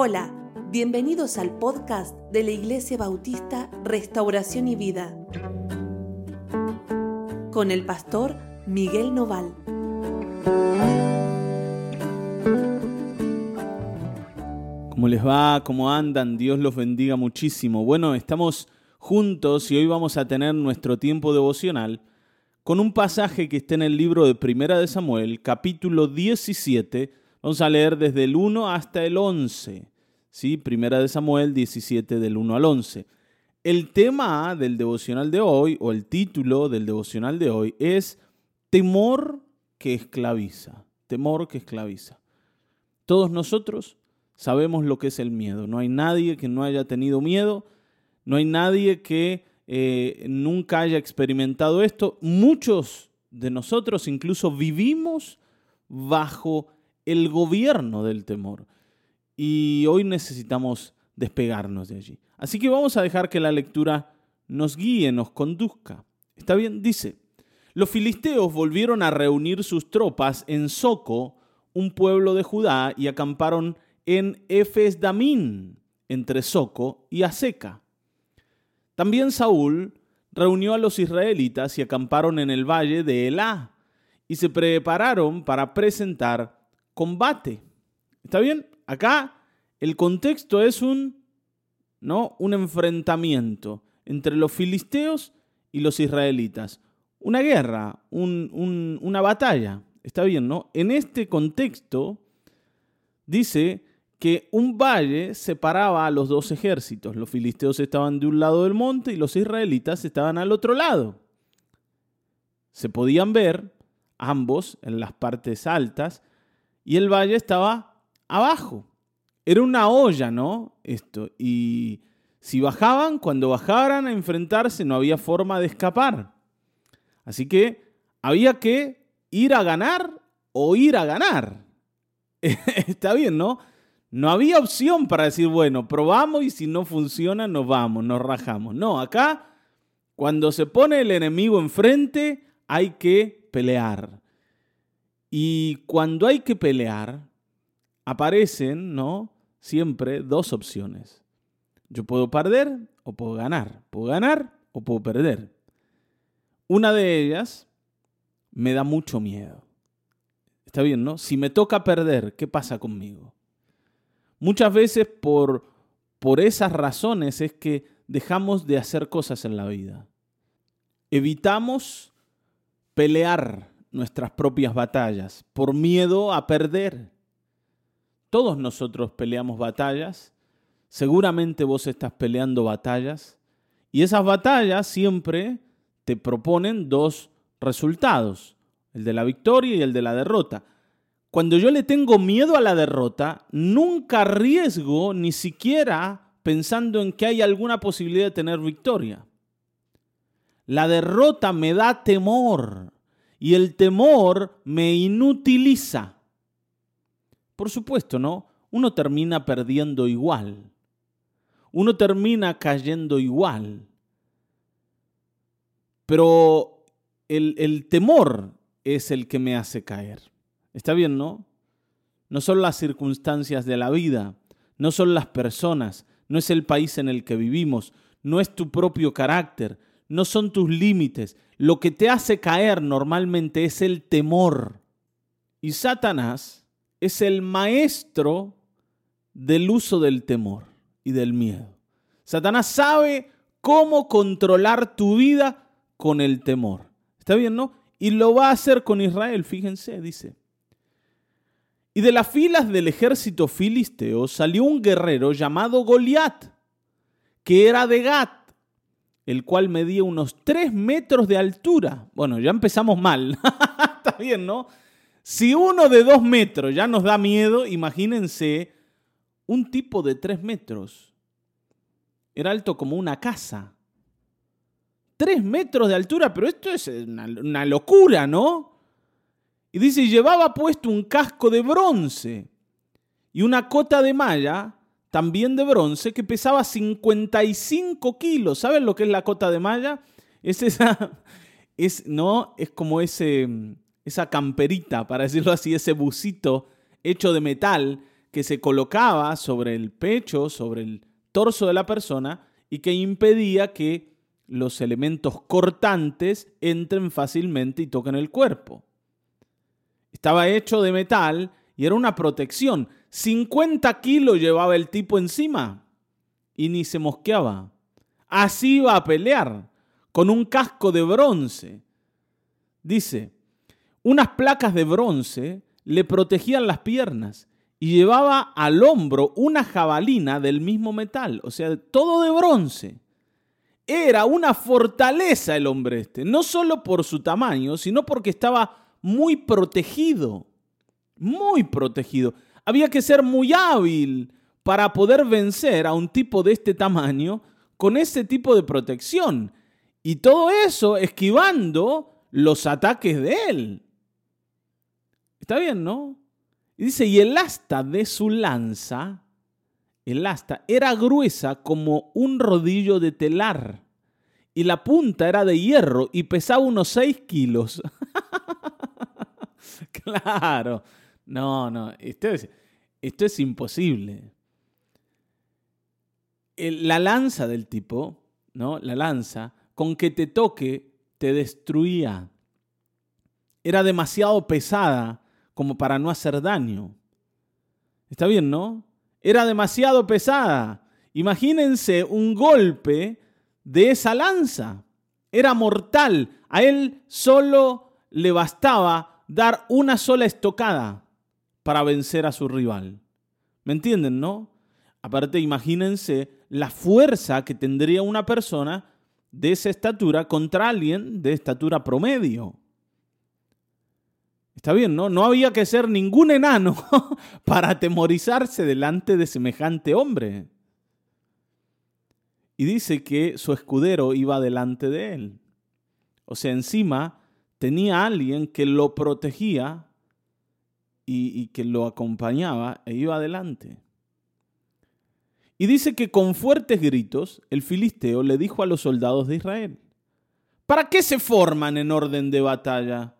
Hola, bienvenidos al podcast de la Iglesia Bautista Restauración y Vida con el pastor Miguel Noval. ¿Cómo les va? ¿Cómo andan? Dios los bendiga muchísimo. Bueno, estamos juntos y hoy vamos a tener nuestro tiempo devocional con un pasaje que está en el libro de Primera de Samuel, capítulo 17. Vamos a leer desde el 1 hasta el 11. ¿Sí? Primera de Samuel 17 del 1 al 11. El tema del devocional de hoy, o el título del devocional de hoy, es temor que esclaviza. Temor que esclaviza. Todos nosotros sabemos lo que es el miedo. No hay nadie que no haya tenido miedo. No hay nadie que eh, nunca haya experimentado esto. Muchos de nosotros incluso vivimos bajo el gobierno del temor. Y hoy necesitamos despegarnos de allí. Así que vamos a dejar que la lectura nos guíe, nos conduzca. ¿Está bien? Dice, los filisteos volvieron a reunir sus tropas en Soco, un pueblo de Judá, y acamparon en Efes Damín, entre Soco y Aseca. También Saúl reunió a los israelitas y acamparon en el valle de Elá y se prepararon para presentar combate. ¿Está bien? Acá el contexto es un, ¿no? un enfrentamiento entre los filisteos y los israelitas. Una guerra, una batalla. ¿Está bien? ¿no? En este contexto dice que un valle separaba a los dos ejércitos. Los filisteos estaban de un lado del monte y los israelitas estaban al otro lado. Se podían ver ambos en las partes altas y el valle estaba abajo. Era una olla, ¿no? Esto. Y si bajaban, cuando bajaran a enfrentarse no había forma de escapar. Así que había que ir a ganar o ir a ganar. Está bien, ¿no? No había opción para decir, bueno, probamos y si no funciona nos vamos, nos rajamos. No, acá cuando se pone el enemigo enfrente hay que pelear. Y cuando hay que pelear, aparecen, ¿no? Siempre dos opciones. Yo puedo perder o puedo ganar. Puedo ganar o puedo perder. Una de ellas me da mucho miedo. Está bien, ¿no? Si me toca perder, ¿qué pasa conmigo? Muchas veces por, por esas razones es que dejamos de hacer cosas en la vida. Evitamos pelear nuestras propias batallas por miedo a perder. Todos nosotros peleamos batallas. Seguramente vos estás peleando batallas. Y esas batallas siempre te proponen dos resultados, el de la victoria y el de la derrota. Cuando yo le tengo miedo a la derrota, nunca arriesgo ni siquiera pensando en que hay alguna posibilidad de tener victoria. La derrota me da temor y el temor me inutiliza. Por supuesto, ¿no? Uno termina perdiendo igual. Uno termina cayendo igual. Pero el, el temor es el que me hace caer. Está bien, ¿no? No son las circunstancias de la vida, no son las personas, no es el país en el que vivimos, no es tu propio carácter, no son tus límites. Lo que te hace caer normalmente es el temor. Y Satanás es el maestro del uso del temor y del miedo. Satanás sabe cómo controlar tu vida con el temor. ¿Está bien, no? Y lo va a hacer con Israel, fíjense, dice. Y de las filas del ejército filisteo salió un guerrero llamado Goliat, que era de Gat, el cual medía unos tres metros de altura. Bueno, ya empezamos mal. Está bien, ¿no? Si uno de dos metros ya nos da miedo, imagínense un tipo de tres metros. Era alto como una casa. Tres metros de altura, pero esto es una, una locura, ¿no? Y dice, llevaba puesto un casco de bronce y una cota de malla, también de bronce, que pesaba 55 kilos. ¿Saben lo que es la cota de malla? Es esa, es, ¿no? Es como ese, esa camperita, para decirlo así, ese busito hecho de metal que se colocaba sobre el pecho, sobre el torso de la persona y que impedía que los elementos cortantes entren fácilmente y toquen el cuerpo. Estaba hecho de metal y era una protección. 50 kilos llevaba el tipo encima y ni se mosqueaba. Así iba a pelear, con un casco de bronce. Dice, unas placas de bronce le protegían las piernas y llevaba al hombro una jabalina del mismo metal, o sea, todo de bronce. Era una fortaleza el hombre este, no solo por su tamaño, sino porque estaba muy protegido, muy protegido. Había que ser muy hábil para poder vencer a un tipo de este tamaño con ese tipo de protección. Y todo eso esquivando los ataques de él. Está bien, ¿no? Y dice, y el asta de su lanza, el asta, era gruesa como un rodillo de telar. Y la punta era de hierro y pesaba unos 6 kilos. claro. No, no, esto es, esto es imposible. la lanza del tipo, ¿no? La lanza, con que te toque, te destruía. Era demasiado pesada como para no hacer daño. Está bien, ¿no? Era demasiado pesada. Imagínense un golpe de esa lanza. Era mortal. A él solo le bastaba dar una sola estocada para vencer a su rival. ¿Me entienden, no? Aparte, imagínense la fuerza que tendría una persona de esa estatura contra alguien de estatura promedio. Está bien, ¿no? No había que ser ningún enano para atemorizarse delante de semejante hombre. Y dice que su escudero iba delante de él. O sea, encima tenía alguien que lo protegía y, que lo acompañaba e iba adelante. Y dice que con fuertes gritos el filisteo le dijo a los soldados de Israel, ¿para qué se forman en orden de batalla?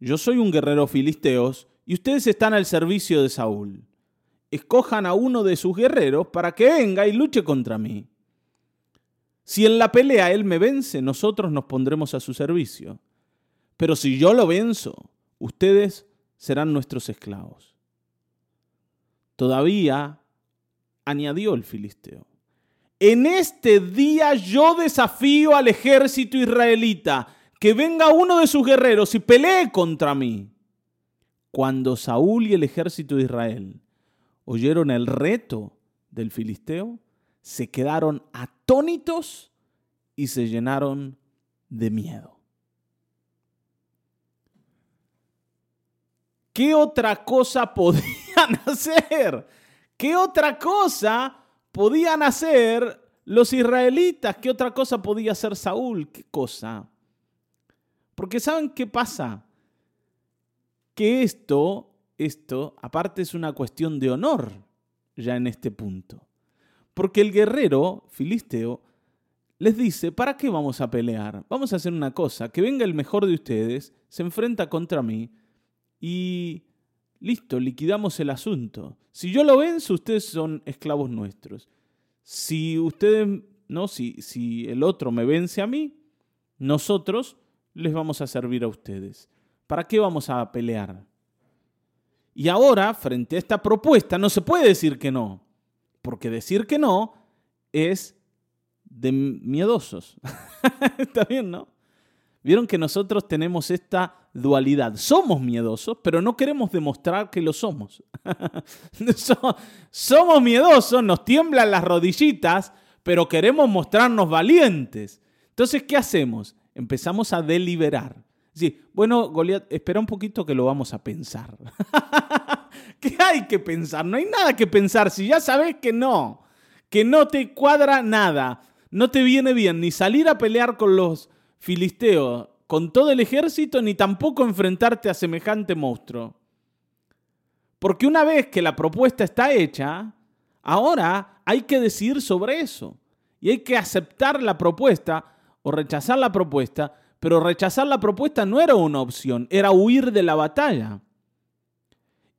yo soy un guerrero filisteos y ustedes están al servicio de Saúl. Escojan a uno de sus guerreros para que venga y luche contra mí. Si en la pelea él me vence, nosotros nos pondremos a su servicio. Pero si yo lo venzo, ustedes serán nuestros esclavos. Todavía añadió el filisteo. En este día yo desafío al ejército israelita que venga uno de sus guerreros y pelee contra mí. Cuando Saúl y el ejército de Israel oyeron el reto del filisteo, se quedaron atónitos y se llenaron de miedo. ¿Qué otra cosa podían hacer? ¿Qué otra cosa podían hacer los israelitas? ¿Qué otra cosa podía hacer Saúl? ¿Qué cosa? Porque ¿saben qué pasa? Que esto, esto, aparte es una cuestión de honor ya en este punto. Porque el guerrero filisteo les dice, ¿para qué vamos a pelear? Vamos a hacer una cosa, que venga el mejor de ustedes, se enfrenta contra mí y listo, liquidamos el asunto. Si yo lo venzo, ustedes son esclavos nuestros. Si ustedes, no, si, si el otro me vence a mí, nosotros les vamos a servir a ustedes. ¿Para qué vamos a pelear? Y ahora, frente a esta propuesta, no se puede decir que no, porque decir que no es de miedosos. Está bien, ¿no? Vieron que nosotros tenemos esta dualidad. Somos miedosos, pero no queremos demostrar que lo somos. somos miedosos, nos tiemblan las rodillitas, pero queremos mostrarnos valientes. Entonces, ¿qué hacemos? empezamos a deliberar. Sí, bueno, Goliat, espera un poquito que lo vamos a pensar. ¿Qué hay que pensar? No hay nada que pensar. Si ya sabes que no, que no te cuadra nada, no te viene bien ni salir a pelear con los filisteos, con todo el ejército, ni tampoco enfrentarte a semejante monstruo. Porque una vez que la propuesta está hecha, ahora hay que decidir sobre eso. Y hay que aceptar la propuesta o rechazar la propuesta, pero rechazar la propuesta no era una opción, era huir de la batalla.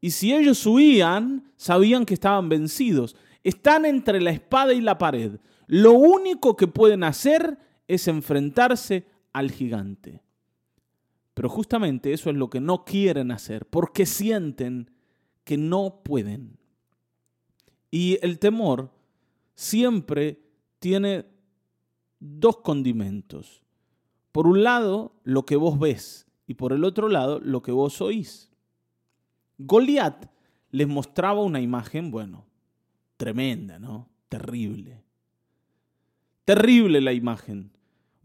Y si ellos huían, sabían que estaban vencidos. Están entre la espada y la pared. Lo único que pueden hacer es enfrentarse al gigante. Pero justamente eso es lo que no quieren hacer, porque sienten que no pueden. Y el temor siempre tiene dos condimentos. Por un lado, lo que vos ves y por el otro lado, lo que vos oís. Goliat les mostraba una imagen, bueno, tremenda, ¿no? Terrible. Terrible la imagen.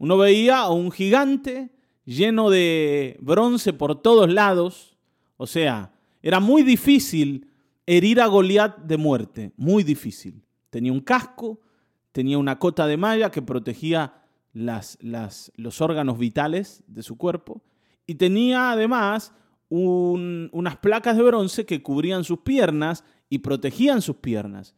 Uno veía a un gigante lleno de bronce por todos lados. O sea, era muy difícil herir a Goliat de muerte, muy difícil. Tenía un casco, tenía una cota de malla que protegía los órganos vitales de su cuerpo y tenía además unas placas de bronce que cubrían sus piernas y protegían sus piernas.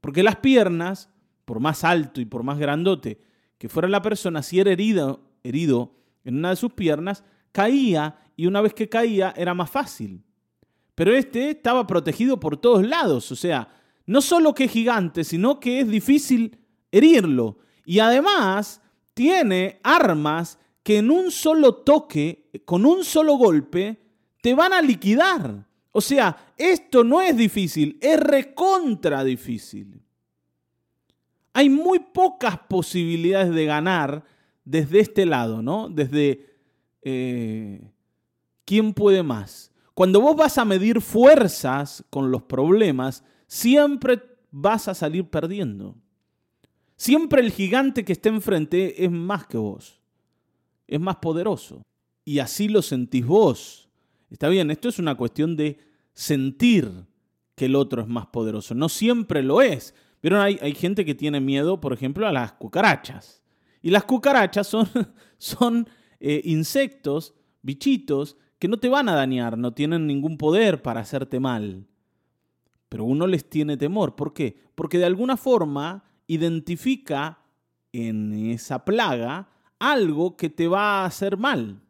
Porque las piernas, por más alto y por más grandote que fuera la persona, si era herido, herido en una de sus piernas, caía y una vez que caía era más fácil. Pero este estaba protegido por todos lados, o sea, no solo que es gigante, sino que es difícil herirlo. Y además tiene armas que en un solo toque, con un solo golpe, te van a liquidar. O sea, esto no es difícil, es recontra difícil. Hay muy pocas posibilidades de ganar desde este lado, ¿no? Desde eh, quién puede más. Cuando vos vas a medir fuerzas con los problemas, siempre vas a salir perdiendo. Siempre el gigante que está enfrente es más que vos es más poderoso. Y así lo sentís vos. Está bien, esto es una cuestión de sentir que el otro es más poderoso. No siempre lo es. Pero hay, hay gente que tiene miedo, por ejemplo, a las cucarachas. Y las cucarachas son, son eh, insectos, bichitos, que no te van a dañar, no tienen ningún poder para hacerte mal. Pero uno les tiene temor. ¿Por qué? Porque de alguna forma identifica en esa plaga algo que te va a hacer mal.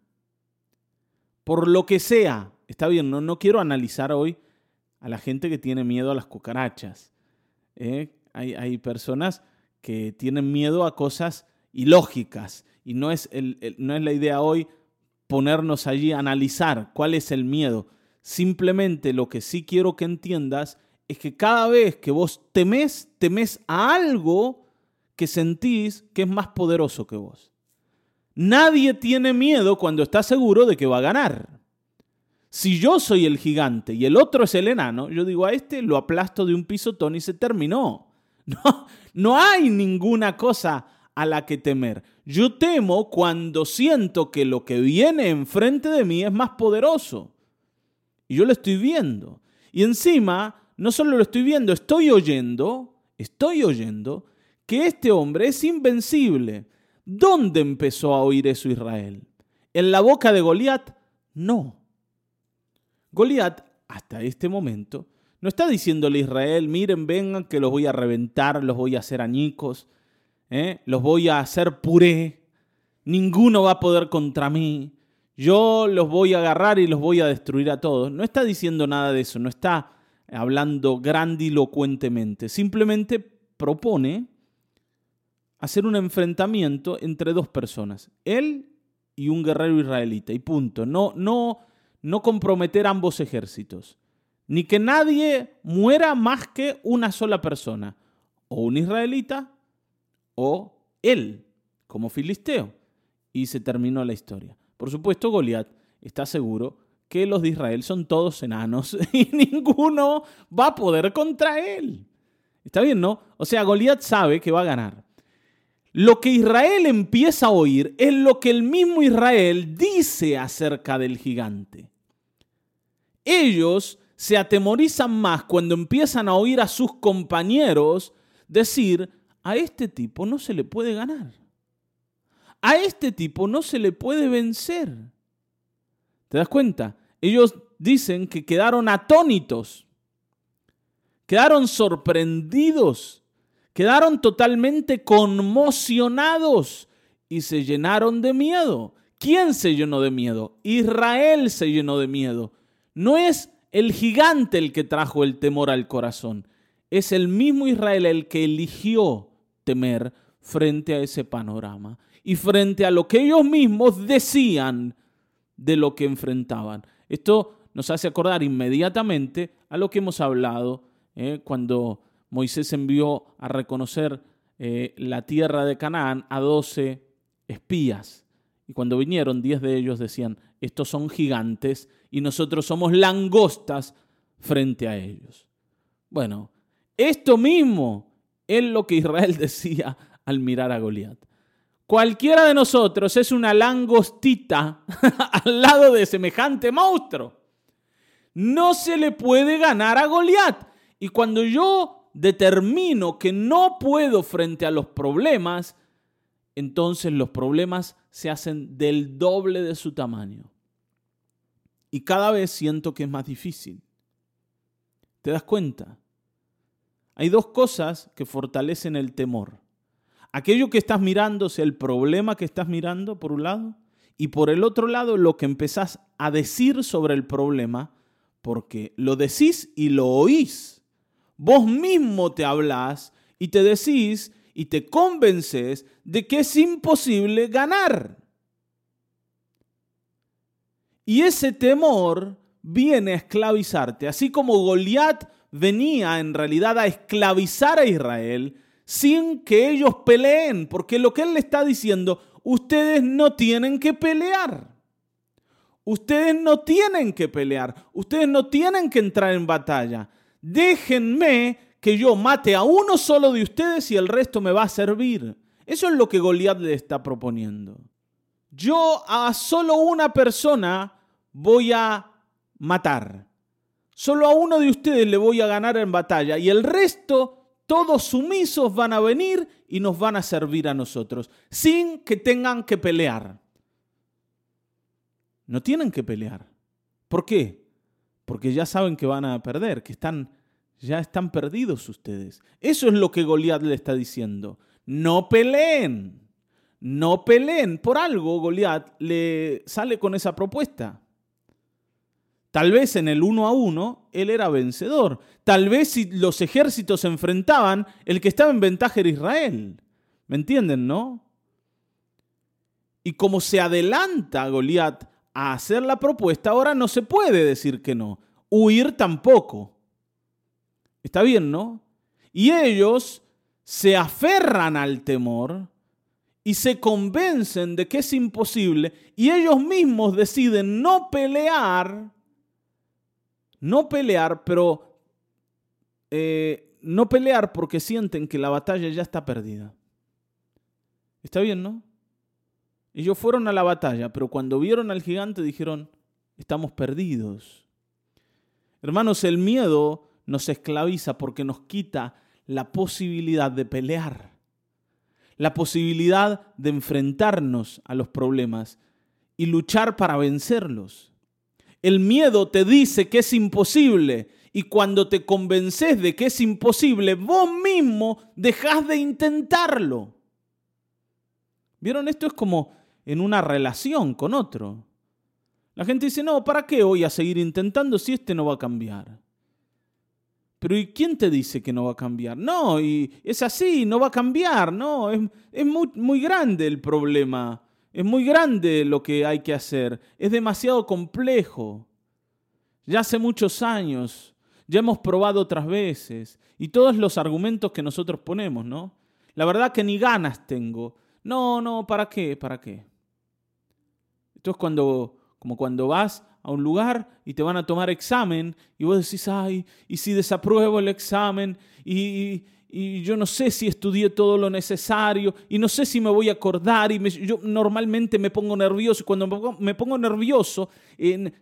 Por lo que sea. Está bien, no, no quiero analizar hoy a la gente que tiene miedo a las cucarachas. ¿eh? Hay, personas que tienen miedo a cosas ilógicas y no es, no es la idea hoy ponernos allí a analizar cuál es el miedo. Simplemente lo que sí quiero que entiendas es que cada vez que vos temes, temes a algo que sentís que es más poderoso que vos. Nadie tiene miedo cuando está seguro de que va a ganar. Si yo soy el gigante y el otro es el enano, yo digo a este lo aplasto de un pisotón y se terminó. No, no hay ninguna cosa a la que temer. Yo temo cuando siento que lo que viene enfrente de mí es más poderoso. Y yo lo estoy viendo. Y encima, no solo lo estoy viendo, estoy oyendo, estoy oyendo que este hombre es invencible. ¿Dónde empezó a oír eso Israel? ¿En la boca de Goliat? No. Goliat, hasta este momento, no está diciéndole a Israel, miren, vengan que los voy a reventar, los voy a hacer añicos, ¿eh? los voy a hacer puré, ninguno va a poder contra mí, yo los voy a agarrar y los voy a destruir a todos. No está diciendo nada de eso, no está hablando grandilocuentemente, simplemente propone hacer un enfrentamiento entre dos personas, él y un guerrero israelita, y punto. No, no, no comprometer ambos ejércitos, ni que nadie muera más que una sola persona, o un israelita o él, como filisteo. Y se terminó la historia. Por supuesto, Goliat está seguro que los de Israel son todos enanos y ninguno va a poder contra él. Está bien, ¿no? O sea, Goliat sabe que va a ganar. Lo que Israel empieza a oír es lo que el mismo Israel dice acerca del gigante. Ellos se atemorizan más cuando empiezan a oír a sus compañeros decir, a este tipo no se le puede ganar. A este tipo no se le puede vencer. ¿Te das cuenta? Ellos dicen que quedaron atónitos, quedaron sorprendidos quedaron totalmente conmocionados y se llenaron de miedo. ¿Quién se llenó de miedo? Israel se llenó de miedo. No es el gigante el que trajo el temor al corazón. Es el mismo Israel el que eligió temer frente a ese panorama y frente a lo que ellos mismos decían de lo que enfrentaban. Esto nos hace acordar inmediatamente a lo que hemos hablado eh, cuando Moisés envió a reconocer eh, la tierra de Canaán a doce espías. Y cuando vinieron, diez de ellos decían, estos son gigantes y nosotros somos langostas frente a ellos. Bueno, esto mismo es lo que Israel decía al mirar a Goliat. Cualquiera de nosotros es una langostita al lado de semejante monstruo. No se le puede ganar a Goliat. Y cuando yo determino que no puedo frente a los problemas, entonces los problemas se hacen del doble de su tamaño. Y cada vez siento que es más difícil. ¿Te das cuenta? Hay dos cosas que fortalecen el temor. Aquello que estás mirando, sea el problema que estás mirando, por un lado, y por el otro lado, lo que empezás a decir sobre el problema, porque lo decís y lo oís. Vos mismo te hablás y te decís y te convences de que es imposible ganar. Y ese temor viene a esclavizarte, así como Goliat venía en realidad a esclavizar a Israel sin que ellos peleen, porque lo que él le está diciendo, ustedes no tienen que pelear. Ustedes no tienen que pelear, ustedes no tienen que entrar en batalla. Déjenme que yo mate a uno solo de ustedes y el resto me va a servir. Eso es lo que Goliat le está proponiendo. Yo a solo una persona voy a matar. Solo a uno de ustedes le voy a ganar en batalla y el resto, todos sumisos van a venir y nos van a servir a nosotros, sin que tengan que pelear. No tienen que pelear. ¿Por qué? Porque ya saben que van a perder, que están ya están perdidos ustedes. Eso es lo que Goliat le está diciendo. No peleen. No peleen. Por algo Goliat le sale con esa propuesta. Tal vez en el uno a uno él era vencedor. Tal vez si los ejércitos se enfrentaban, el que estaba en ventaja era Israel. ¿Me entienden, no? Y como se adelanta Goliat a hacer la propuesta, ahora no se puede decir que no. Huir tampoco. Está bien, ¿no? Y ellos se aferran al temor y se convencen de que es imposible y ellos mismos deciden no pelear, no pelear, pero eh, no pelear porque sienten que la batalla ya está perdida. Está bien, ¿no? Ellos fueron a la batalla, pero cuando vieron al gigante dijeron, estamos perdidos. Hermanos, el miedo nos esclaviza porque nos quita la posibilidad de pelear, la posibilidad de enfrentarnos a los problemas y luchar para vencerlos. El miedo te dice que es imposible y cuando te convences de que es imposible, vos mismo dejas de intentarlo. ¿Vieron? Esto es como en una relación con otro. La gente dice, no, ¿para qué voy a seguir intentando si este no va a cambiar? Pero ¿y quién te dice que no va a cambiar? No, y es así, no va a cambiar, no, es, es muy, muy grande el problema, es muy grande lo que hay que hacer, es demasiado complejo. Ya hace muchos años, ya hemos probado otras veces, y todos los argumentos que nosotros ponemos, ¿no? La verdad que ni ganas tengo. No, no, ¿para qué? ¿Para qué? Esto es cuando, como cuando vas a un lugar y te van a tomar examen y vos decís, ay, y si desapruebo el examen y, yo no sé si estudié todo lo necesario y no sé si me voy a acordar y yo normalmente me pongo nervioso y cuando me pongo, nervioso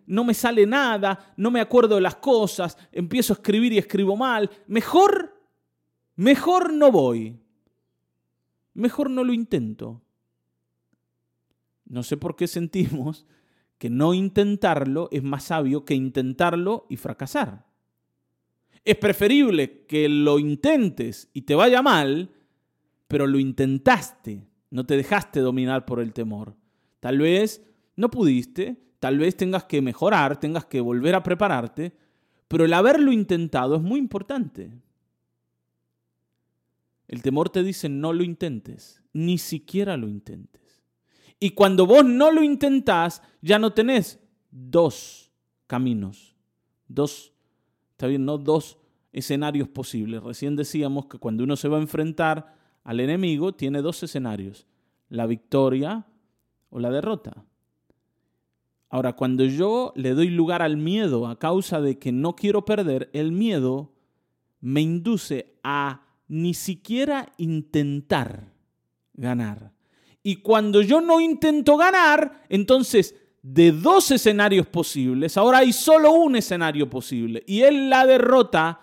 no me sale nada, no me acuerdo de las cosas, empiezo a escribir y escribo mal, mejor, mejor no voy, mejor no lo intento. No sé por qué sentimos que no intentarlo es más sabio que intentarlo y fracasar. Es preferible que lo intentes y te vaya mal, pero lo intentaste, no te dejaste dominar por el temor. Tal vez no pudiste, tal vez tengas que mejorar, tengas que volver a prepararte, Pero el haberlo intentado es muy importante. El temor te dice no lo intentes, ni siquiera lo intentes. Y cuando vos no lo intentás, ya no tenés dos caminos, dos, está bien, no dos escenarios posibles. Recién decíamos que cuando uno se va a enfrentar al enemigo, tiene dos escenarios, la victoria o la derrota. Ahora, cuando yo le doy lugar al miedo a causa de que no quiero perder, el miedo me induce a ni siquiera intentar ganar. Y cuando yo no intento ganar, entonces de dos escenarios posibles, ahora hay solo un escenario posible. Y es la derrota,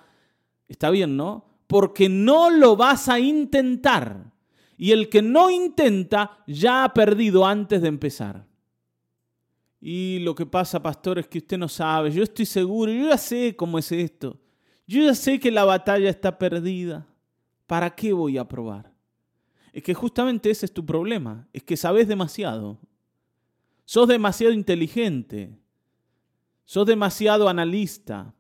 está bien, ¿no? Porque no lo vas a intentar. Y el que no intenta ya ha perdido antes de empezar. Y lo que pasa, pastor, es que usted no sabe. Yo estoy seguro, yo ya sé cómo es esto. Yo ya sé que la batalla está perdida. ¿Para qué voy a probar? Es que justamente ese es tu problema. Es que sabes demasiado. Sos demasiado inteligente. Sos demasiado analista.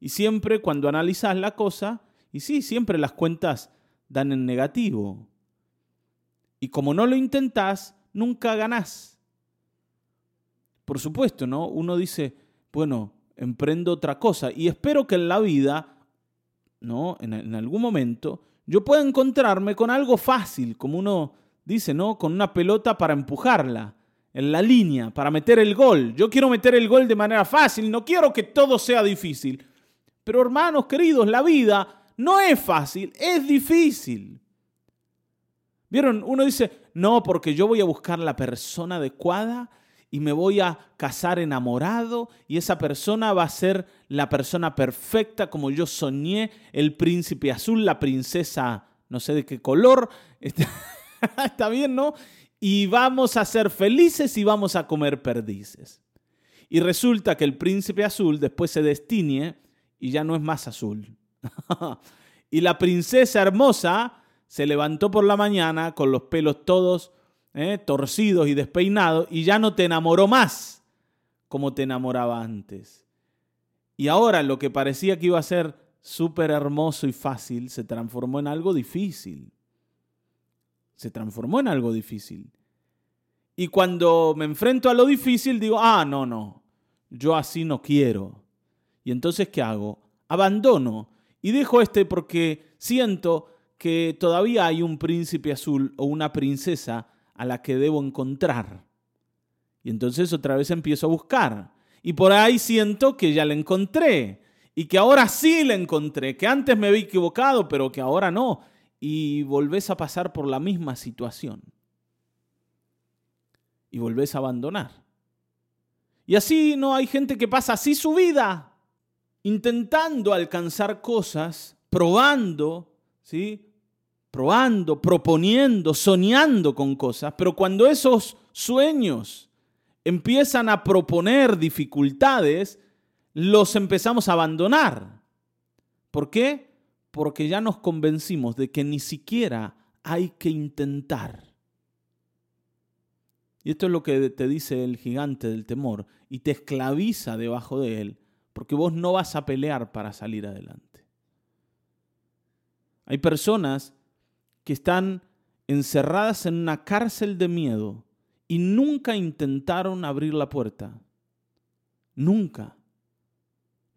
Y siempre cuando analizas la cosa, y sí, siempre las cuentas dan en negativo. Y como no lo intentás, nunca ganás. Por supuesto, ¿no? Uno dice, bueno, emprendo otra cosa y espero que en la vida, ¿no? En, en algún momento, yo pueda encontrarme con algo fácil, como uno dice, ¿no? Con una pelota para empujarla en la línea, para meter el gol. Yo quiero meter el gol de manera fácil, no quiero que todo sea difícil. Pero hermanos queridos, la vida no es fácil, es difícil. ¿Vieron? Uno dice, no, porque yo voy a buscar la persona adecuada y me voy a casar enamorado y esa persona va a ser la persona perfecta como yo soñé, el príncipe azul, la princesa no sé de qué color. Está bien, ¿no? Y vamos a ser felices y vamos a comer perdices. Y resulta que el príncipe azul después se destiñe y ya no es más azul. y la princesa hermosa se levantó por la mañana con los pelos todos ¿eh? torcidos y despeinados, y ya no te enamoró más como te enamoraba antes. Y ahora lo que parecía que iba a ser súper hermoso y fácil se transformó en algo difícil. Se transformó en algo difícil. Y cuando me enfrento a lo difícil digo, ah, no, no, yo así no quiero. Y entonces, ¿qué hago? Abandono y dejo este porque siento que todavía hay un príncipe azul o una princesa a la que debo encontrar. Y entonces otra vez empiezo a buscar. Y por ahí siento que ya la encontré. Y que ahora sí la encontré. Que antes me había equivocado, pero que ahora no. Y volvés a pasar por la misma situación. Y volvés a abandonar. Y así no hay gente que pasa así su vida. Intentando alcanzar cosas, probando, ¿sí? Probando, proponiendo, soñando con cosas, pero cuando esos sueños empiezan a proponer dificultades, los empezamos a abandonar. ¿Por qué? Porque ya nos convencimos de que ni siquiera hay que intentar. Y esto es lo que te dice el gigante del temor y te esclaviza debajo de él, porque vos no vas a pelear para salir adelante. Hay personas que están encerradas en una cárcel de miedo y nunca intentaron abrir la puerta. Nunca.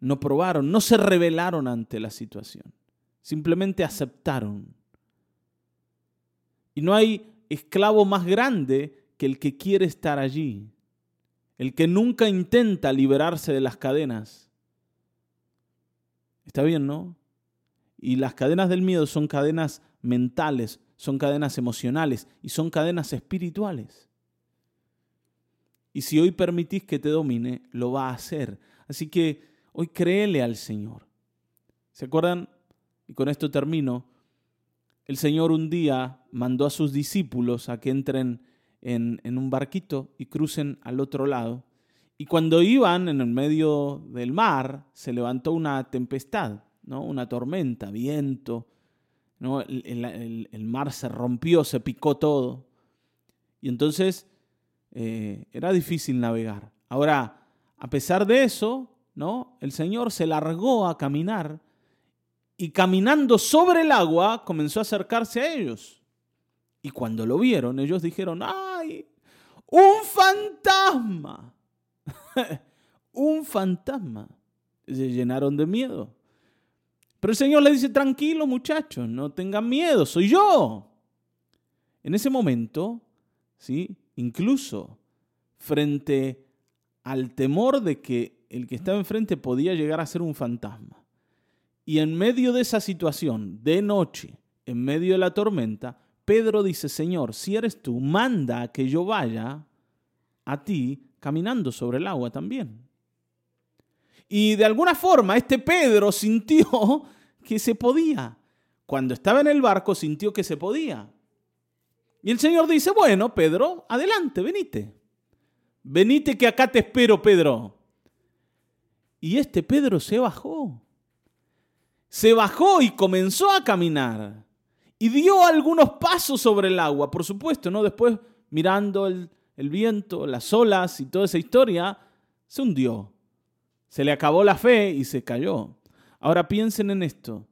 No probaron, no se rebelaron ante la situación. Simplemente aceptaron. Y no hay esclavo más grande que el que quiere estar allí, el que nunca intenta liberarse de las cadenas. Está bien, ¿no? Y las cadenas del miedo son cadenas mentales, son cadenas emocionales y son cadenas espirituales. Y si hoy permitís que te domine, lo va a hacer. Así que hoy créele al Señor. ¿Se acuerdan? Y con esto termino. El Señor un día mandó a sus discípulos a que entren en, en un barquito y crucen al otro lado. Y cuando iban en el medio del mar, se levantó una tempestad, ¿no? una tormenta, viento, el, mar se rompió, se picó todo. Y entonces eh, era difícil navegar. Ahora, a pesar de eso, ¿no? El Señor se largó a caminar y caminando sobre el agua comenzó a acercarse a ellos. Y cuando lo vieron, ellos dijeron, ¡ay! ¡Un fantasma! ¡Un fantasma! Se llenaron de miedo. Pero el Señor le dice, tranquilo muchachos, no tengan miedo, soy yo. En ese momento, ¿sí? incluso frente al temor de que el que estaba enfrente podía llegar a ser un fantasma, y en medio de esa situación, de noche, en medio de la tormenta, Pedro dice, Señor, si eres tú, manda que yo vaya a ti caminando sobre el agua también. Y de alguna forma este Pedro sintió que se podía. Cuando estaba en el barco sintió que se podía. Y el Señor dice, bueno, Pedro, adelante, venite. Venite que acá te espero, Pedro. Y este Pedro se bajó. Se bajó y comenzó a caminar. Y dio algunos pasos sobre el agua, por supuesto, ¿no? Después, mirando el, el viento, las olas y toda esa historia, se hundió. Se le acabó la fe y se cayó. Ahora piensen en esto.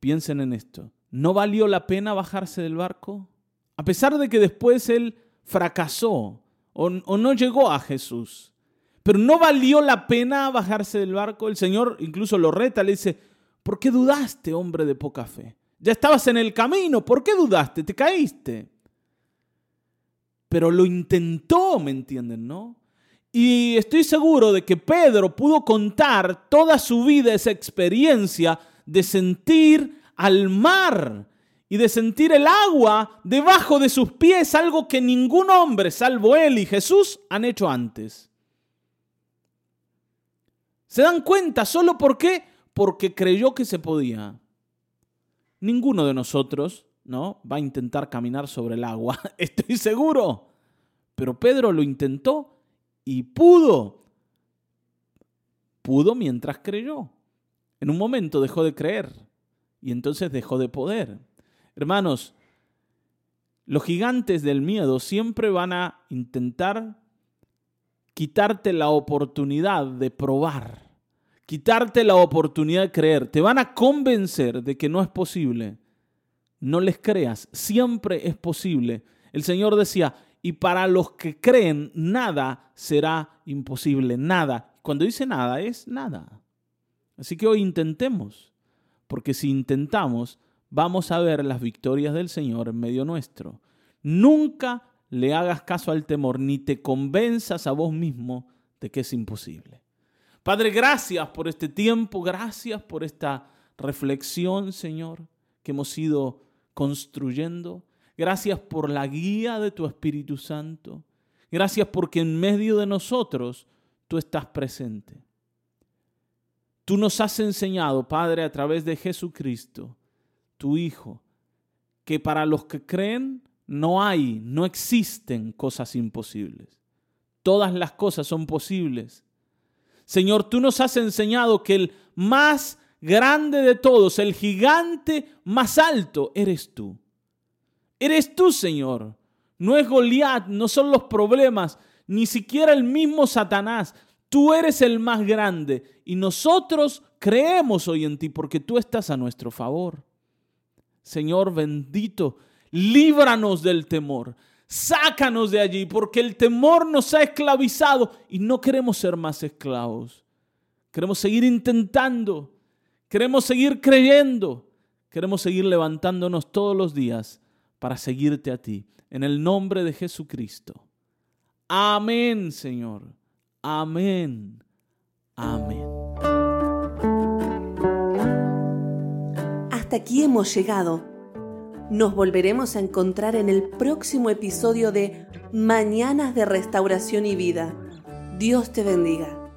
Piensen en esto. ¿No valió la pena bajarse del barco? A pesar de que después él fracasó o, no llegó a Jesús. Pero no valió la pena bajarse del barco. El Señor incluso lo reta, le dice, ¿por qué dudaste, hombre de poca fe? Ya estabas en el camino, ¿por qué dudaste? Te caíste. Pero lo intentó, ¿me entienden, no? Y estoy seguro de que Pedro pudo contar toda su vida esa experiencia de sentir al mar y de sentir el agua debajo de sus pies, algo que ningún hombre, salvo él y Jesús, han hecho antes. ¿Se dan cuenta? ¿Solo por qué? Porque creyó que se podía. Ninguno de nosotros, ¿no? Va a intentar caminar sobre el agua, estoy seguro. Pero Pedro lo intentó y pudo. Pudo mientras creyó. En un momento dejó de creer y entonces dejó de poder. Hermanos, los gigantes del miedo siempre van a intentar quitarte la oportunidad de probar, quitarte la oportunidad de creer. Te van a convencer de que no es posible. No les creas, siempre es posible. El Señor decía, y para los que creen, nada será imposible, nada. Cuando dice nada, es nada. Así que hoy intentemos, porque si intentamos, vamos a ver las victorias del Señor en medio nuestro. Nunca le hagas caso al temor, ni te convenzas a vos mismo de que es imposible. Padre, gracias por este tiempo, gracias por esta reflexión, Señor, que hemos ido construyendo. Gracias por la guía de tu Espíritu Santo. Gracias porque en medio de nosotros tú estás presente. Tú nos has enseñado, Padre, a través de Jesucristo, tu Hijo, que para los que creen no hay, no existen cosas imposibles. Todas las cosas son posibles. Señor, tú nos has enseñado que el más grande de todos, el gigante más alto, eres tú. Eres tú, Señor. No es Goliat, no son los problemas, ni siquiera el mismo Satanás. Tú eres el más grande y nosotros creemos hoy en ti porque tú estás a nuestro favor. Señor bendito, líbranos del temor. Sácanos de allí porque el temor nos ha esclavizado y no queremos ser más esclavos. Queremos seguir intentando, queremos seguir creyendo, queremos seguir levantándonos todos los días para seguirte a ti. En el nombre de Jesucristo. Amén, Señor. Amén. Amén. Hasta aquí hemos llegado. Nos volveremos a encontrar en el próximo episodio de Mañanas de Restauración y Vida. Dios te bendiga.